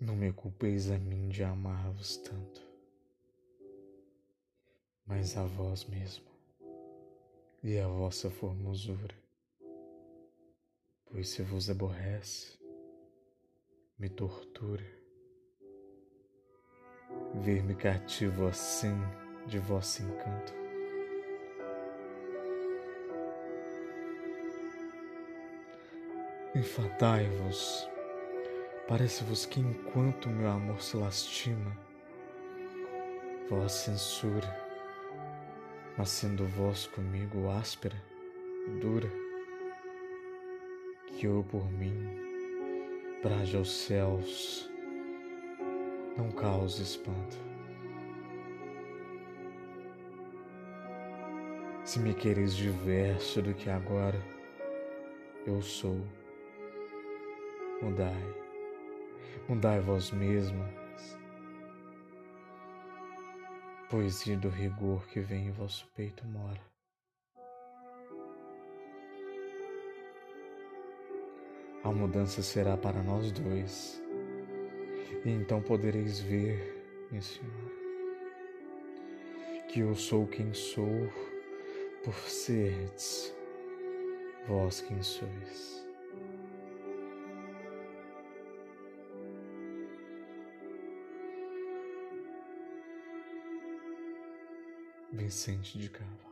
Não me culpeis a mim de amar-vos tanto, mas a vós mesmo e a vossa formosura. Pois se vos aborrece, me tortura. Ver-me cativo assim de vosso encanto. Enfadai-vos Parece-vos que enquanto meu amor se lastima, vós censura, mas sendo vós comigo áspera e dura, que eu por mim brade aos céus, não cause espanto. Se me quereis diverso do que agora eu sou, mudai mudai vós mesmas, poesia do rigor que vem em vosso peito mora. A mudança será para nós dois, e então podereis ver, minha senhora, que eu sou quem sou por serdes vós quem sois. Vicente de Carvalho.